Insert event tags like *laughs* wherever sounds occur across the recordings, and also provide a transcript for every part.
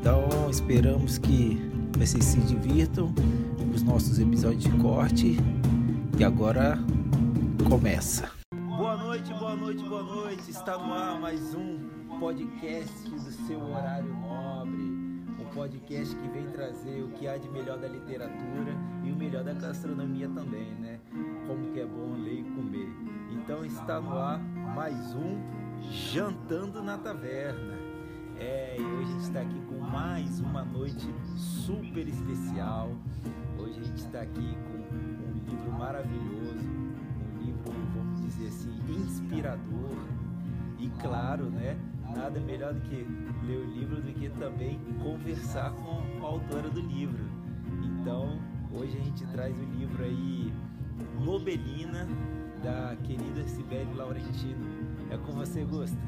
Então esperamos que vocês se divirtam com os nossos episódios de corte e agora começa. Boa noite, boa noite, boa noite. Está no ar mais um podcast do seu horário nobre. Um podcast que vem trazer o que há de melhor da literatura e o melhor da gastronomia também, né? Como que é bom ler e comer. Então está no ar mais um Jantando na Taverna. É, e hoje a gente está aqui mais uma noite super especial. Hoje a gente está aqui com um livro maravilhoso, um livro, vamos dizer assim, inspirador. E claro, né? Nada melhor do que ler o livro do que também conversar com a autora do livro. Então, hoje a gente traz o livro aí Nobelina da querida Sibeli Laurentino. É com você, Gusta.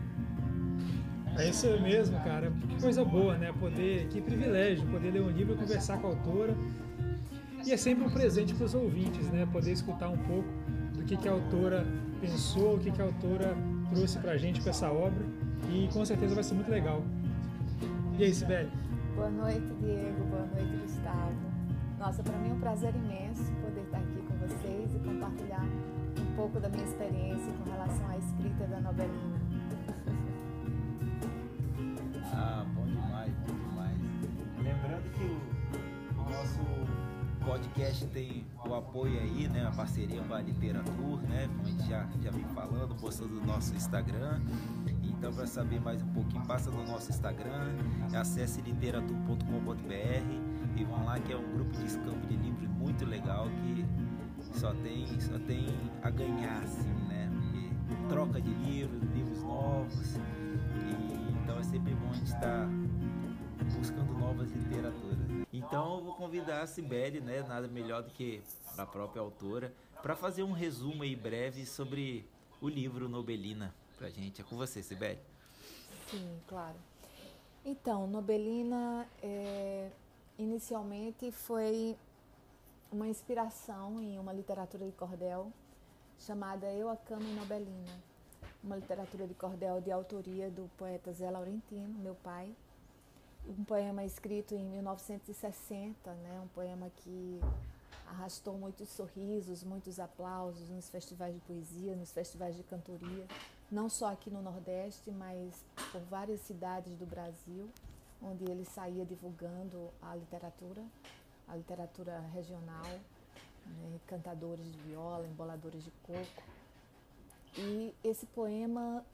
É isso mesmo, cara. Que coisa boa, né? Poder, que privilégio, poder ler um livro e conversar com a autora. E é sempre um presente para os ouvintes, né? Poder escutar um pouco do que, que a autora pensou, o que, que a autora trouxe para a gente com essa obra. E com certeza vai ser muito legal. E aí, Sibeli? Boa noite, Diego. Boa noite, Gustavo. Nossa, para mim é um prazer imenso poder estar aqui com vocês e compartilhar um pouco da minha experiência com relação à escrita da novelina. Ah, bom demais, bom demais. Lembrando que o, nosso podcast tem o apoio aí, né? A parceria com a Literatura, né? Como a gente já, já vem falando, postando no nosso Instagram. Então, para saber mais um pouquinho, passa no nosso Instagram, acesse literatura.com.br e vão lá que é um grupo de escampo de livros muito legal que só tem, só tem a ganhar, assim, né? Troca de livros, livros novos. E, vou convidar a Sibeli, né? Nada melhor do que a própria autora, para fazer um resumo aí breve sobre o livro Nobelina pra gente. É com você, Sibeli. Sim, claro. Então, Nobelina é, inicialmente foi uma inspiração em uma literatura de cordel chamada Eu, a Cama e Nobelina, uma literatura de cordel de autoria do poeta Zé Laurentino, meu pai. Um poema escrito em 1960, né? um poema que arrastou muitos sorrisos, muitos aplausos nos festivais de poesia, nos festivais de cantoria, não só aqui no Nordeste, mas por várias cidades do Brasil, onde ele saía divulgando a literatura, a literatura regional, né, cantadores de viola, emboladores de coco. E esse poema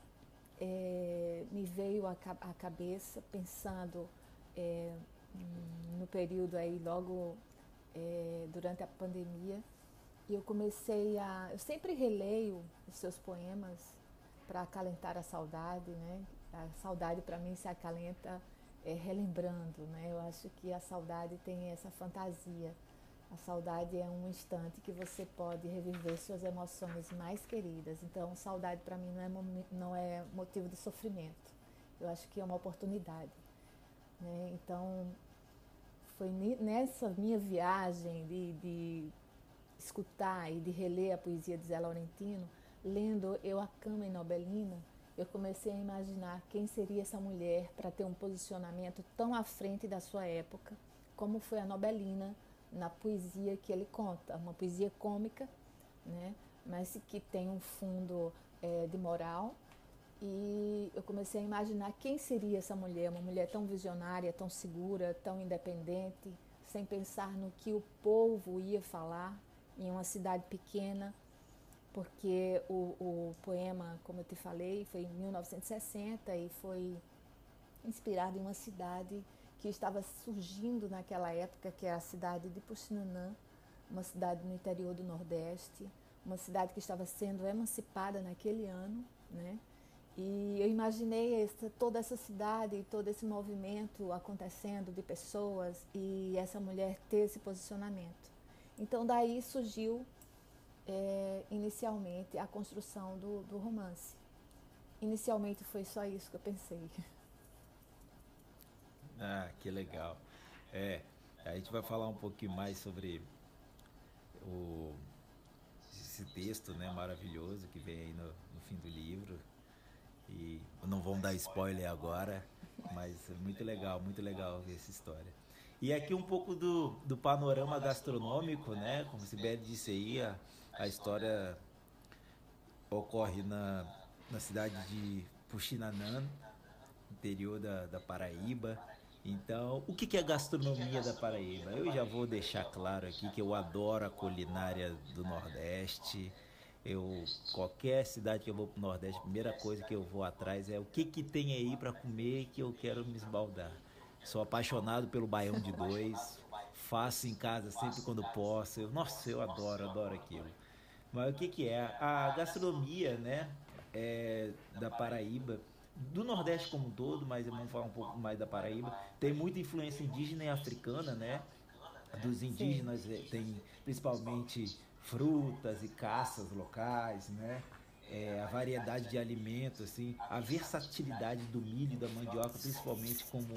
é, me veio à, à cabeça pensando é, no período aí logo é, durante a pandemia. E eu comecei a eu sempre releio os seus poemas para acalentar a saudade né? A saudade para mim se acalenta é, relembrando né? Eu acho que a saudade tem essa fantasia a saudade é um instante que você pode reviver suas emoções mais queridas. Então, saudade para mim não é, não é motivo de sofrimento. Eu acho que é uma oportunidade. Né? Então, foi nessa minha viagem de, de, escutar e de reler a poesia de Zé Laurentino, lendo Eu, a Cama e Nobelina, eu comecei a imaginar quem seria essa mulher para ter um posicionamento tão à frente da sua época, como foi a Nobelina na poesia que ele conta, uma poesia cômica, né? mas que tem um fundo é, de moral. E eu comecei a imaginar quem seria essa mulher, uma mulher tão visionária, tão segura, tão independente, sem pensar no que o povo ia falar em uma cidade pequena, porque o, o poema, como eu te falei, foi em 1960 e foi inspirado em uma cidade que estava surgindo naquela época, que é a cidade de Puxinanã, uma cidade no interior do Nordeste, uma cidade que estava sendo emancipada naquele ano, né? E eu imaginei essa, toda essa cidade, todo esse movimento acontecendo de pessoas e essa mulher ter esse posicionamento. Então daí surgiu é, inicialmente a construção do, do romance. Inicialmente foi só isso que eu pensei. *laughs* Ah, que legal. É, a gente vai falar um pouquinho mais sobre o, esse texto né, maravilhoso que vem aí no, no fim do livro. E não vamos dar spoiler agora, mas é muito legal, muito legal ver essa história. E aqui um pouco do, do panorama gastronômico, né? Como o Sibeli disse aí, a, a história ocorre na, na cidade de Puxinanã, interior da, da Paraíba. Então, o que é a gastronomia da Paraíba? Eu já vou deixar claro aqui que eu adoro a culinária do Nordeste. Eu qualquer cidade que eu vou para o Nordeste, a primeira coisa que eu vou atrás é o que que tem aí para comer que eu quero me esbaldar. Sou apaixonado pelo baião de dois, faço em casa sempre quando posso. Eu, nossa, eu adoro, adoro aquilo. Mas o que que é a gastronomia, né, é, da Paraíba? Do Nordeste como um todo, mas vamos falar um pouco mais da Paraíba, tem muita influência indígena e africana, né? Dos indígenas Sim. Eh, tem principalmente frutas e caças locais, né? É, a variedade de alimentos, assim, a versatilidade do milho e da mandioca, principalmente como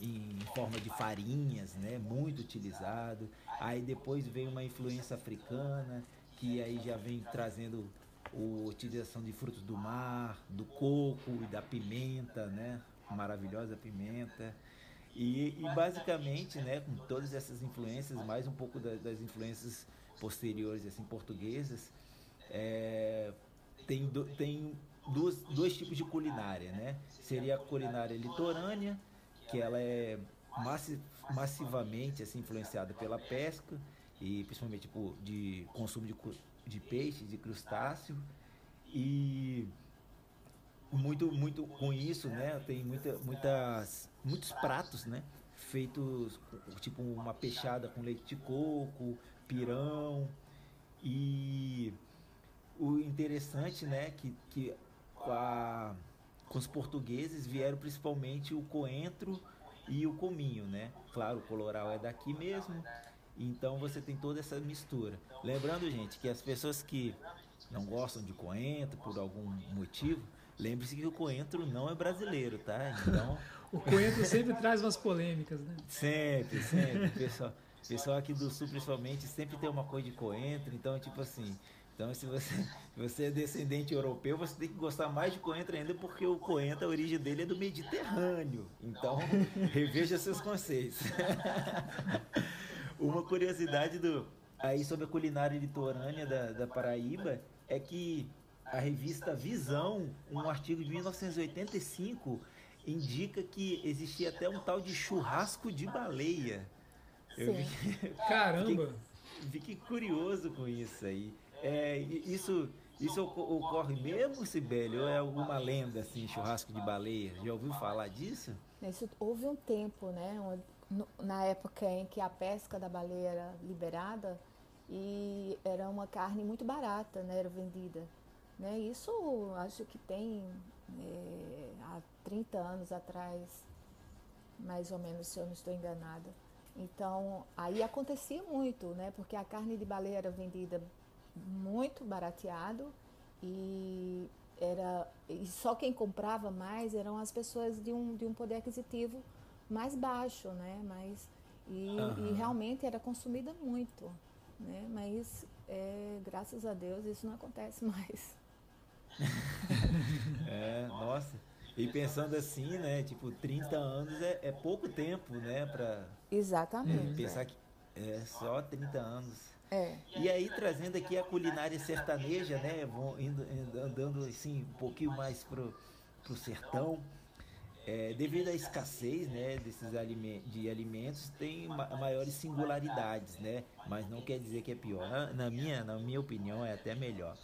em forma de farinhas, né? Muito utilizado. Aí depois vem uma influência africana, que aí já vem trazendo a utilização de frutos do mar, do coco e da pimenta, né? Maravilhosa pimenta. E, e basicamente, né, com todas essas influências, mais um pouco das, das influências posteriores assim portuguesas, é, tem, do, tem duas, dois tipos de culinária, né? Seria a culinária litorânea, que ela é massi, massivamente assim influenciada pela pesca e principalmente por de consumo de de peixe, de crustáceo e muito muito com isso, né? Tem muita, muitas muitos pratos, né? Feitos tipo uma peixada com leite de coco, pirão e o interessante, né? Que, que a, com os portugueses vieram principalmente o coentro e o cominho, né? Claro, o coloral é daqui mesmo então você tem toda essa mistura. Lembrando, gente, que as pessoas que não gostam de coentro por algum motivo, lembre-se que o coentro não é brasileiro, tá? Então. *laughs* o coentro sempre traz umas polêmicas, né? Sempre, sempre. Pessoal, pessoal aqui do sul, principalmente, sempre tem uma coisa de coentro. Então, tipo assim. Então, se você, se você é descendente europeu, você tem que gostar mais de coentro ainda, porque o coentro, a origem dele é do Mediterrâneo. Então, *laughs* reveja seus conceitos. *laughs* Uma curiosidade do aí sobre a culinária litorânea da, da Paraíba é que a revista Visão, um artigo de 1985, indica que existia até um tal de churrasco de baleia. Eu vi, *laughs* Caramba! Fiquei, curioso com isso aí. É, isso, isso ocorre mesmo, Sibeli? Ou é alguma lenda assim, churrasco de baleia? Já ouviu falar disso? Isso houve um tempo, né? Na época em que a pesca da baleia era liberada e era uma carne muito barata, né, era vendida. Né? Isso acho que tem é, há 30 anos atrás, mais ou menos, se eu não estou enganada. Então, aí acontecia muito, né? Porque a carne de baleia era vendida muito barateado e era e só quem comprava mais eram as pessoas de um, de um poder aquisitivo mais baixo, né? Mas, e, uhum. e realmente era consumida muito, né? Mas é, graças a Deus isso não acontece *laughs* mais. *laughs* é, nossa. E pensando assim, né? Tipo, 30 anos é, é pouco tempo, né? Pra Exatamente. Pensar é. que é só 30 anos. É. E aí trazendo aqui a culinária sertaneja, né? Vão indo, andando assim um pouquinho mais pro, pro sertão. É, devido à escassez né, desses alimentos, de alimentos, tem ma maiores singularidades, né? Mas não quer dizer que é pior. Na, na minha, na minha opinião, é até melhor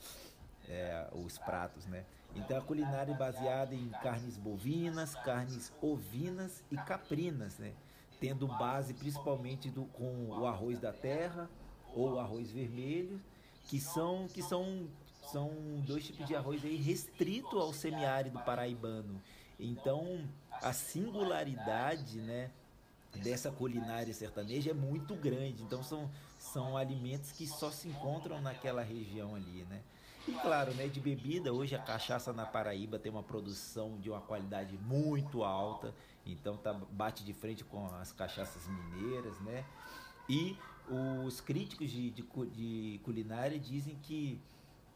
é, os pratos, né? Então a culinária é baseada em carnes bovinas, carnes ovinas e caprinas, né? Tendo base principalmente do, com o arroz da terra ou arroz vermelho, que são, que são são dois tipos de arroz aí restrito ao semiárido paraibano. Então, a singularidade, né, dessa culinária sertaneja é muito grande. Então, são, são alimentos que só se encontram naquela região ali, né? E claro, né, de bebida, hoje a cachaça na Paraíba tem uma produção de uma qualidade muito alta, então tá, bate de frente com as cachaças mineiras, né? E os críticos de, de, de culinária dizem que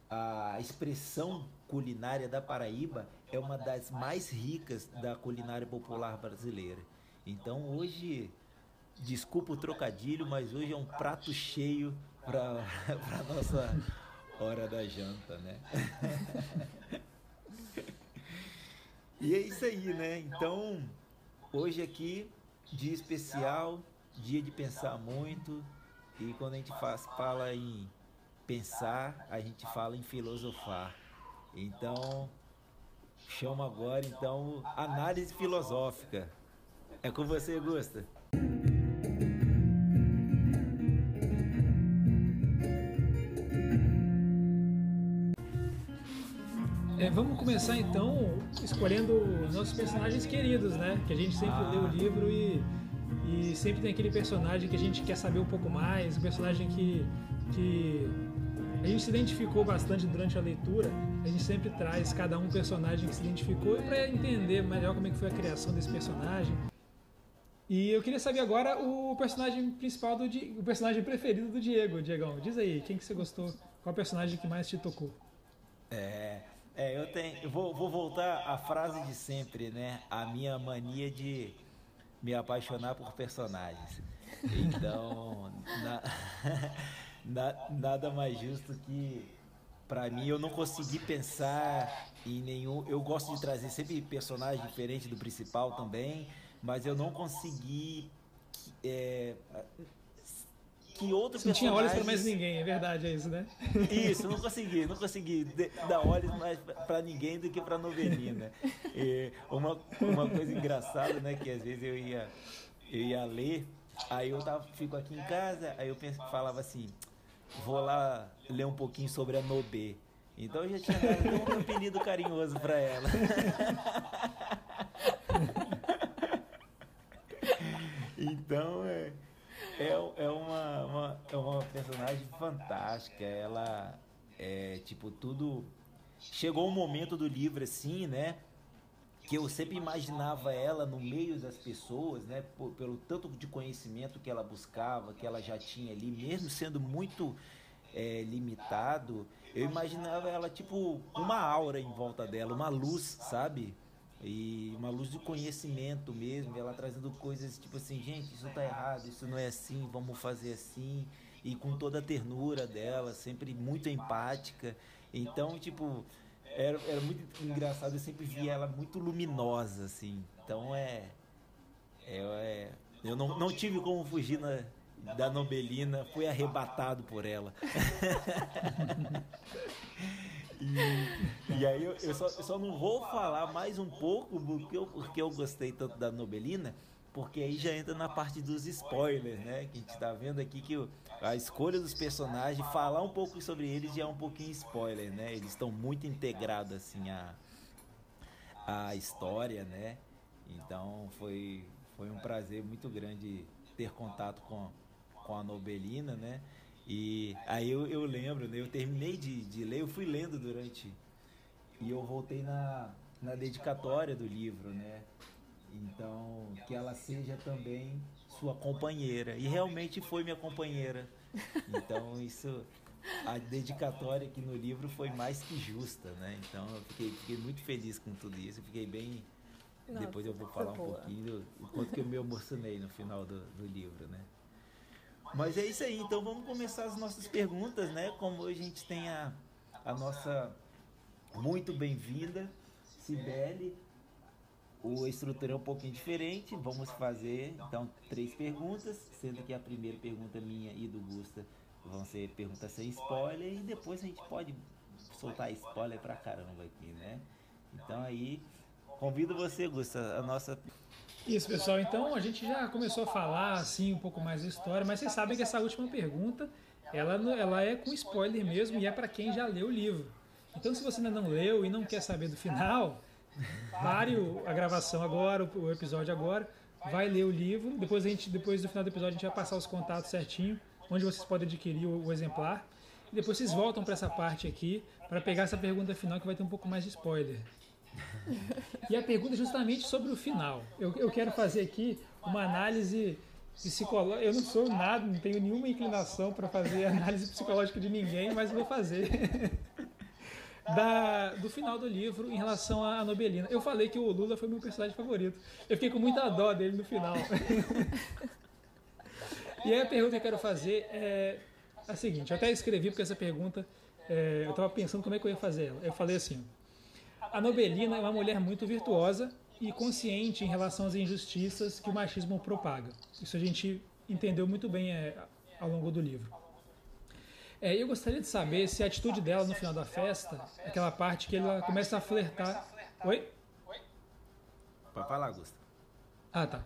a expressão culinária da Paraíba é uma das mais ricas da culinária popular brasileira. Então hoje, desculpa o trocadilho, mas hoje é um prato cheio para *laughs* a nossa hora da janta, né? *laughs* e é isso aí, né? Então, hoje aqui, dia especial, dia de pensar muito. E quando a gente faz, fala em pensar, a gente fala em filosofar. Então, chama agora então análise filosófica. É com você, Gusta. É, vamos começar então escolhendo nossos personagens queridos, né? Que a gente sempre ah. lê o livro e, e sempre tem aquele personagem que a gente quer saber um pouco mais, o personagem que, que a gente se identificou bastante durante a leitura. A gente sempre traz cada um personagem que se identificou para entender melhor como é que foi a criação desse personagem. E eu queria saber agora o personagem principal do o personagem preferido do Diego, Diegão. Diz aí, quem que você gostou? Qual personagem que mais te tocou? É, é, eu tenho. Eu vou, vou voltar à frase de sempre, né? A minha mania de me apaixonar por personagens. Então, *laughs* na, *laughs* na, nada mais justo que para mim eu não consegui pensar em nenhum. Eu gosto de trazer sempre personagem diferente do principal também, mas eu não consegui é, que outro Você não tinha olhos para mais ninguém, é verdade, é isso, né? Isso, não consegui, não consegui dar olhos mais para ninguém do que para novelina. E uma, uma coisa engraçada, né, que às vezes eu ia, eu ia ler, aí eu tava, fico aqui em casa, aí eu penso, falava assim, vou lá ler um pouquinho sobre a Nobê. Então eu já tinha dado um apelido carinhoso para ela. *laughs* então, é, é, é, uma, uma, é uma personagem fantástica. Ela é tipo tudo. Chegou um momento do livro assim, né? Que eu sempre imaginava ela no meio das pessoas, né? Por, pelo tanto de conhecimento que ela buscava, que ela já tinha ali, mesmo sendo muito é, limitado, eu imaginava ela tipo uma aura em volta dela, uma luz, sabe? E uma luz de conhecimento mesmo, ela trazendo coisas tipo assim, gente, isso tá errado, isso não é assim, vamos fazer assim. E com toda a ternura dela, sempre muito empática. Então, tipo, era, era muito engraçado, eu sempre via ela muito luminosa, assim. Então é. é, é eu não, não tive como fugir na, da Nobelina, fui arrebatado por ela. *laughs* E, e aí eu, eu, só, eu, só, não vou falar mais um pouco porque eu, porque eu gostei tanto da Nobelina, porque aí já entra na parte dos spoilers, né? Que a gente tá vendo aqui que a escolha dos personagens, falar um pouco sobre eles já é um pouquinho spoiler, né? Eles estão muito integrados assim a, a história, né? Então foi, foi um prazer muito grande ter contato com, com a Nobelina, né? E aí eu, eu lembro, né? Eu terminei de, de ler, eu fui lendo durante. E eu voltei na, na dedicatória do livro, né? Então, que ela seja também sua companheira. E realmente foi minha companheira. Então, isso. A dedicatória aqui no livro foi mais que justa, né? Então, eu fiquei, fiquei muito feliz com tudo isso. Fiquei bem. Depois eu vou falar um pouquinho do quanto que eu me emocionei no final do, do livro, né? Mas é isso aí, então vamos começar as nossas perguntas, né? Como hoje a gente tem a, a nossa muito bem-vinda, Cibele. O estrutura é um pouquinho diferente. Vamos fazer então três perguntas, sendo que a primeira pergunta minha e do Gusta vão ser perguntas sem spoiler e depois a gente pode soltar spoiler pra caramba aqui, né? Então aí convido você, Gusta, a nossa isso, pessoal. Então a gente já começou a falar assim um pouco mais da história, mas vocês sabem que essa última pergunta ela, ela é com spoiler mesmo e é para quem já leu o livro. Então, se você ainda não leu e não quer saber do final, pare a gravação agora, o episódio agora, vai ler o livro. Depois, a gente, depois do final do episódio, a gente vai passar os contatos certinho, onde vocês podem adquirir o, o exemplar. E depois vocês voltam para essa parte aqui, para pegar essa pergunta final, que vai ter um pouco mais de spoiler. E a pergunta é justamente sobre o final. Eu, eu quero fazer aqui uma análise psicológica. Eu não sou nada, não tenho nenhuma inclinação para fazer análise psicológica de ninguém, mas vou fazer. *laughs* Da, do final do livro em relação à Nobelina. Eu falei que o Lula foi meu personagem favorito. Eu fiquei com muita dó dele no final. *laughs* e aí a pergunta que eu quero fazer é a seguinte: eu até escrevi porque essa pergunta é, eu estava pensando como é que eu ia fazer ela. Eu falei assim: a Nobelina é uma mulher muito virtuosa e consciente em relação às injustiças que o machismo propaga. Isso a gente entendeu muito bem é, ao longo do livro. É, eu gostaria de saber se a atitude dela no final da festa, aquela parte que ela começa a flertar. Oi? Pode falar, Augusto. Ah, tá.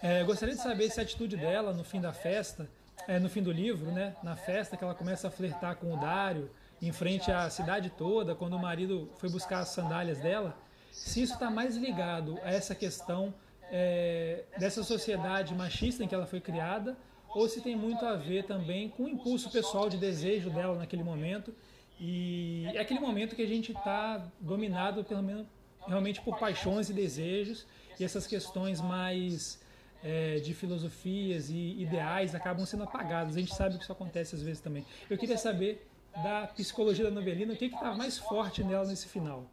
É, eu gostaria de saber se a atitude dela no fim da festa, é, no fim do livro, né, na festa que ela começa a flertar com o Dário, em frente à cidade toda, quando o marido foi buscar as sandálias dela, se isso está mais ligado a essa questão é, dessa sociedade machista em que ela foi criada, ou se tem muito a ver também com o impulso pessoal de desejo dela naquele momento. E é aquele momento que a gente está dominado pelo menos realmente por paixões e desejos, e essas questões mais é, de filosofias e ideais acabam sendo apagadas. A gente sabe que isso acontece às vezes também. Eu queria saber da psicologia da novelina, o que está mais forte nela nesse final?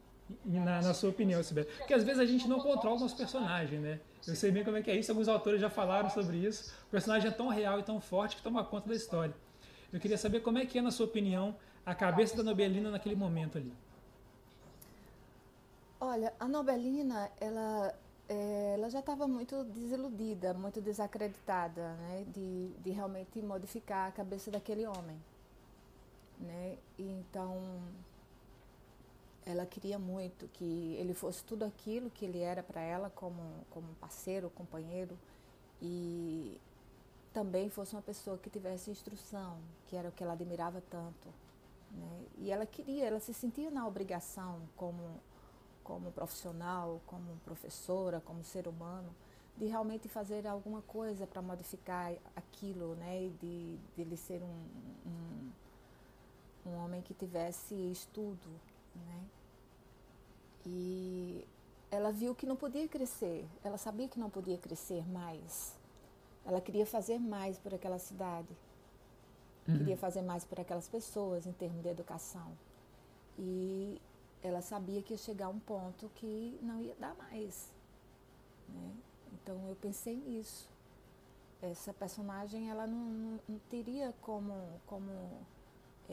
Na, na, sua opinião, Sibeli? Porque às vezes a gente não controla o nosso personagem, né? Eu sei bem como é que é isso, alguns autores já falaram sobre isso. O personagem é tão real e tão forte que toma conta da história. Eu queria saber como é que é, na sua opinião, a cabeça da Nobelina naquele momento ali. Olha, a Nobelina, ela, é, ela já estava muito desiludida, muito desacreditada, né? De, de realmente modificar a cabeça daquele homem, né? Então, ela queria muito que ele fosse tudo aquilo que ele era para ela como, como parceiro, companheiro e também fosse uma pessoa que tivesse instrução, que era o que ela admirava tanto. Né? E ela queria, ela se sentia na obrigação como, como profissional, como professora, como ser humano, de realmente fazer alguma coisa para modificar aquilo, né? de, de ele ser um, um, um homem que tivesse estudo, né? E ela viu que não podia crescer, ela sabia que não podia crescer mais. Ela queria fazer mais por aquela cidade, uhum. queria fazer mais por aquelas pessoas em termos de educação. E ela sabia que ia chegar a um ponto que não ia dar mais. Né? Então eu pensei nisso. Essa personagem ela não, não, não teria como, como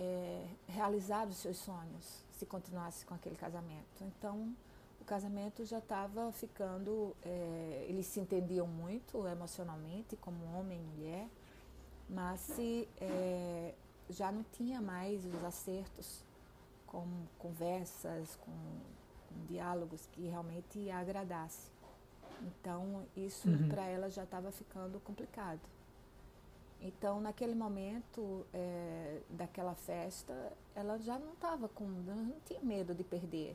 é, realizar os seus sonhos se continuasse com aquele casamento. Então, o casamento já estava ficando. É, eles se entendiam muito emocionalmente, como homem e mulher, mas se, é, já não tinha mais os acertos com conversas, com, com diálogos que realmente agradasse. Então, isso uhum. para ela já estava ficando complicado. Então, naquele momento é, daquela festa, ela já não estava com, não tinha medo de perder,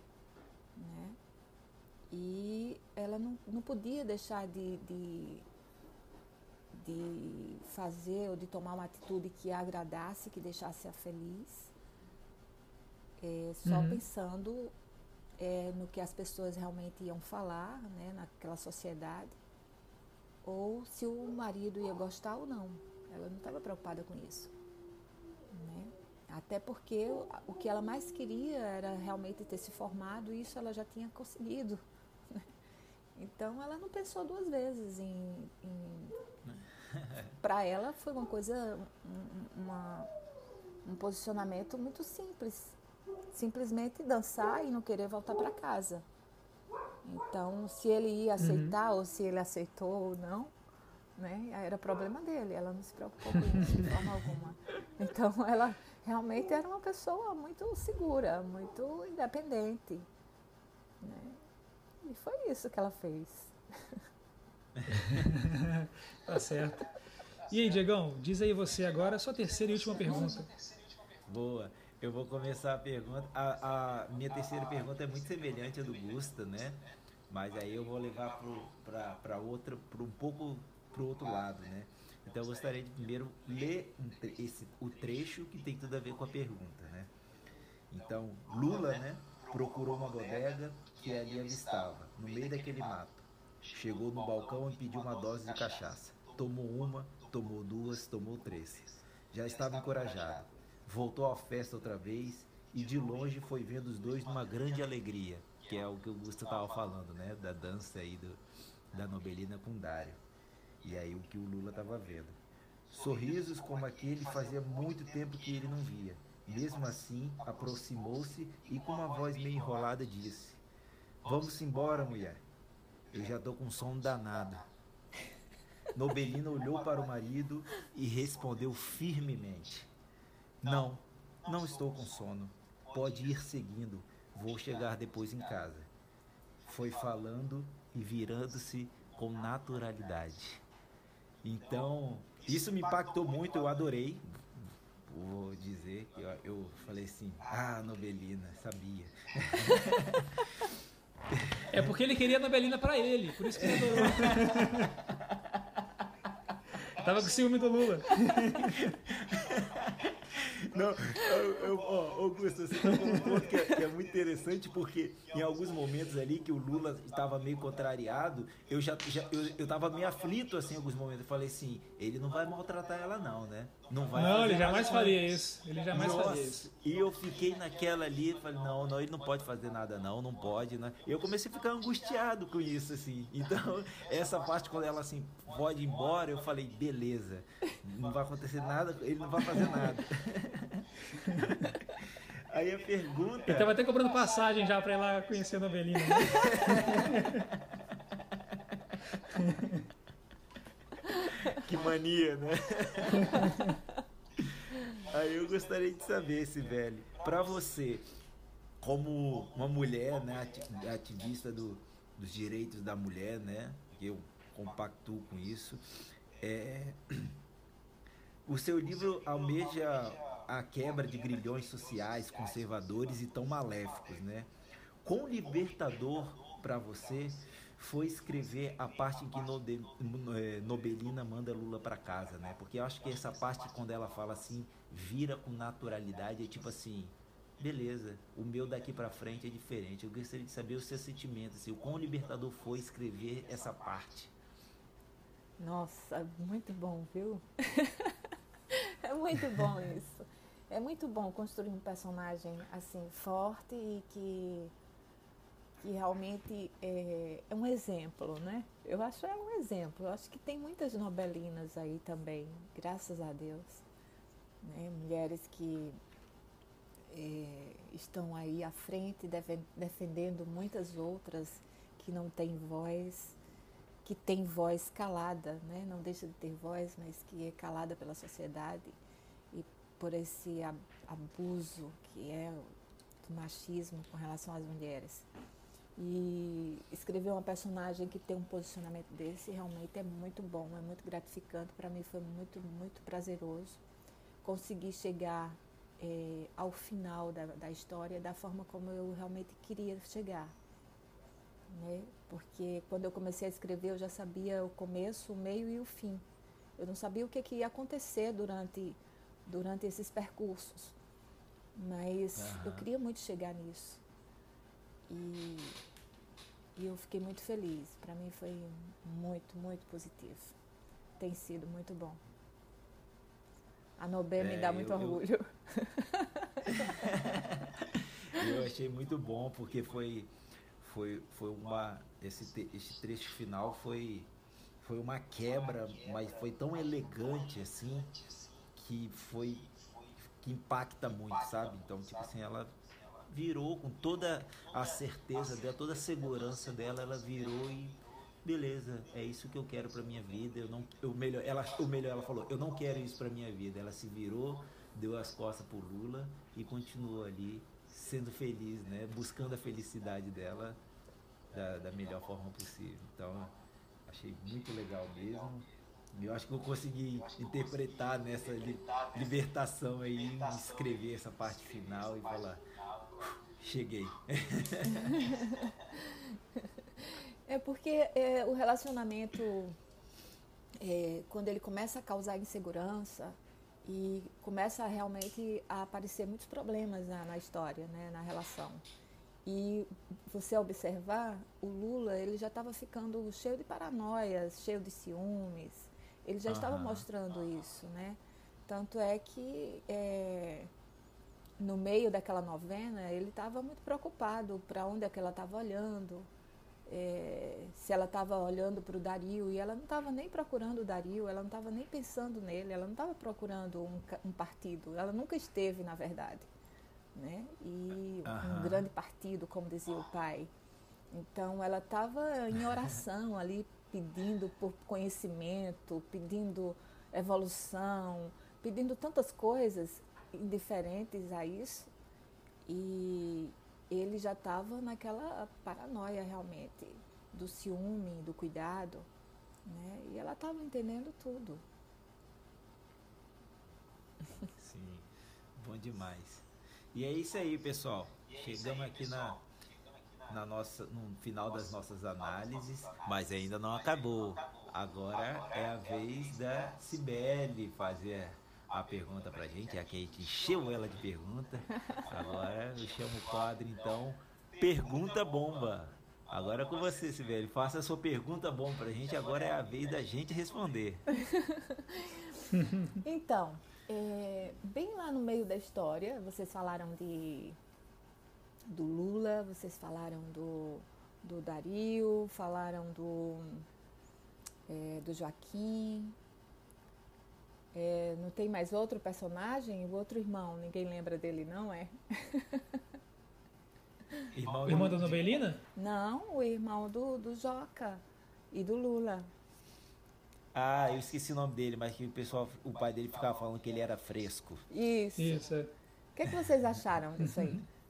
né? E ela não, não podia deixar de, de, de fazer ou de tomar uma atitude que a agradasse, que deixasse-a feliz, é, só uhum. pensando é, no que as pessoas realmente iam falar, né, naquela sociedade, ou se o marido ia gostar ou não. Ela não estava preocupada com isso. Né? Até porque o, que ela mais queria era realmente ter se formado e isso ela já tinha conseguido. Né? Então ela não pensou duas vezes em. em... *laughs* Para ela foi uma coisa, um, uma, um posicionamento muito simples. Simplesmente dançar e não querer voltar para casa. Então, se ele ia aceitar uhum. ou se ele aceitou ou não, né? Era problema dele, ela não se preocupou com isso de forma alguma. *laughs* Então ela realmente era uma pessoa muito segura, muito independente. Né? E foi isso que ela fez. *laughs* tá certo. E aí, Diegão, diz aí você agora a sua terceira e última pergunta. Boa. Eu vou começar a pergunta. A, a minha terceira pergunta é muito semelhante à do Gusta, né? Mas aí eu vou levar para outra, para um pouco para o outro lado, né? Então eu gostaria de primeiro ler esse, o trecho que tem tudo a ver com a pergunta, né? Então, Lula, né, procurou uma bodega que ali avistava, no meio daquele mato. Chegou no balcão e pediu uma dose de cachaça. Tomou uma, tomou duas, tomou três. Já estava encorajado. Voltou à festa outra vez e de longe foi vendo os dois numa grande alegria, que é o que o Gusto estava falando, né, da dança aí do, da Nobelina com Dário. E aí o que o Lula estava vendo. Sorrisos como aquele fazia muito tempo que ele não via. Mesmo assim, aproximou-se e com uma voz meio enrolada disse: Vamos embora, mulher. Eu já tô com sono danado. Nobelina olhou para o marido e respondeu firmemente: Não, não estou com sono. Pode ir seguindo. Vou chegar depois em casa. Foi falando e virando-se com naturalidade. Então, isso me impactou muito, eu adorei. Vou dizer que eu, eu falei assim, ah, Nobelina, sabia. É porque ele queria a Nobelina para ele, por isso que ele adorou. Tava com ciúme do Lula. *laughs* Não, eu, eu, ó, Augusto, você tocou um ponto que é, que é, muito interessante, porque em alguns momentos ali que o Lula estava meio contrariado, eu já, já eu, eu tava meio aflito assim em alguns momentos. Eu falei assim, ele não vai maltratar ela não, né? Não vai Não, ele jamais faria isso. Ele jamais Nossa, faria isso. E eu fiquei naquela ali, falei, não, não, ele não pode fazer nada não, não pode, né? Eu comecei a ficar angustiado com isso, assim. Então, *laughs* essa parte quando ela assim, pode ir embora, eu falei, beleza, não vai acontecer nada, ele não vai fazer nada. *laughs* *laughs* Aí a pergunta. Ele tava até comprando passagem já para ir lá conhecer a Novelina. Né? *laughs* que mania, né? *laughs* Aí eu gostaria de saber, esse velho, para você, como uma mulher, né, ativista do, dos direitos da mulher, né, que eu compactuo com isso, é, *clears throat* o seu livro almeja a quebra de grilhões sociais, conservadores e tão maléficos, né? Quão libertador para você foi escrever a parte em que é, Nobelina manda Lula para casa, né? Porque eu acho que essa parte quando ela fala assim, vira com naturalidade, é tipo assim, beleza, o meu daqui para frente é diferente. Eu gostaria de saber o seu sentimento, assim, o quão libertador foi escrever essa parte. Nossa, muito bom, viu? *laughs* é muito bom isso. É muito bom construir um personagem assim forte e que, que realmente é, é um exemplo, né? Eu acho é um exemplo. Eu acho que tem muitas nobelinas aí também, graças a Deus. Né? Mulheres que é, estão aí à frente defendendo muitas outras que não têm voz, que têm voz calada, né? não deixa de ter voz, mas que é calada pela sociedade por esse abuso que é do machismo com relação às mulheres. E escrever uma personagem que tem um posicionamento desse realmente é muito bom, é muito gratificante. Para mim foi muito, muito prazeroso conseguir chegar é, ao final da, da história da forma como eu realmente queria chegar. Né? Porque quando eu comecei a escrever eu já sabia o começo, o meio e o fim. Eu não sabia o que, que ia acontecer durante durante esses percursos. Mas uhum. eu queria muito chegar nisso. E, e eu fiquei muito feliz. Para mim foi muito, muito positivo. Tem sido muito bom. A Nobel é, me dá muito eu, orgulho. Eu... *laughs* eu achei muito bom porque foi foi foi uma esse esse trecho final foi foi uma quebra, mas foi tão elegante assim que foi que impacta muito, sabe? Então, tipo assim, ela virou com toda a certeza dela, toda a segurança dela, ela virou e beleza, é isso que eu quero para minha vida. Eu não, eu melhor, ela, o melhor ela falou, eu não quero isso para minha vida. Ela se virou, deu as costas pro Lula e continuou ali sendo feliz, né? Buscando a felicidade dela da, da melhor forma possível. Então, achei muito legal mesmo. Eu acho que eu consegui interpretar nessa libertação aí, escrever essa parte final e *laughs* falar, cheguei. *laughs* É porque é, o relacionamento, é, quando ele começa a causar insegurança e começa realmente a aparecer muitos problemas na, na história, né, na relação. E você observar, o Lula ele já estava ficando cheio de paranoias, cheio de ciúmes. Ele já uhum. estava mostrando isso, né? Tanto é que é, no meio daquela novena ele estava muito preocupado para onde é que ela estava olhando, é, se ela estava olhando para o Dario e ela não estava nem procurando o Dario, ela não estava nem pensando nele, ela não estava procurando um, um partido, ela nunca esteve na verdade né? E uhum. um grande partido, como dizia o pai. Então ela estava em oração ali, pedindo por conhecimento, pedindo evolução, pedindo tantas coisas indiferentes a isso. E ele já estava naquela paranoia realmente do ciúme, do cuidado, né? E ela estava entendendo tudo. Sim, bom demais. E é isso aí, pessoal. Chegamos aqui na, na nossa, no final das nossas análises, mas ainda não acabou. Agora é a vez da Cibele fazer a pergunta pra gente, é que a gente encheu ela de pergunta. *laughs* Agora eu chamo o quadro, então, Pergunta Bomba. Agora é com você, Sibeli. Faça a sua pergunta bomba pra gente. Agora é a vez da gente *laughs* responder. então, é, bem lá no meio da história, vocês falaram de do Lula, vocês falaram do, do Dario, falaram do, é, do Joaquim. É, não tem mais outro personagem? O outro irmão, ninguém lembra dele, não é? *laughs* Irmão, irmão da Nobelina? Não, o irmão do, do Joca e do Lula. Ah, eu esqueci o nome dele, mas que o pessoal, o pai dele ficava falando que ele era fresco. Isso. Isso. É. O que, é que vocês acharam disso aí, *laughs*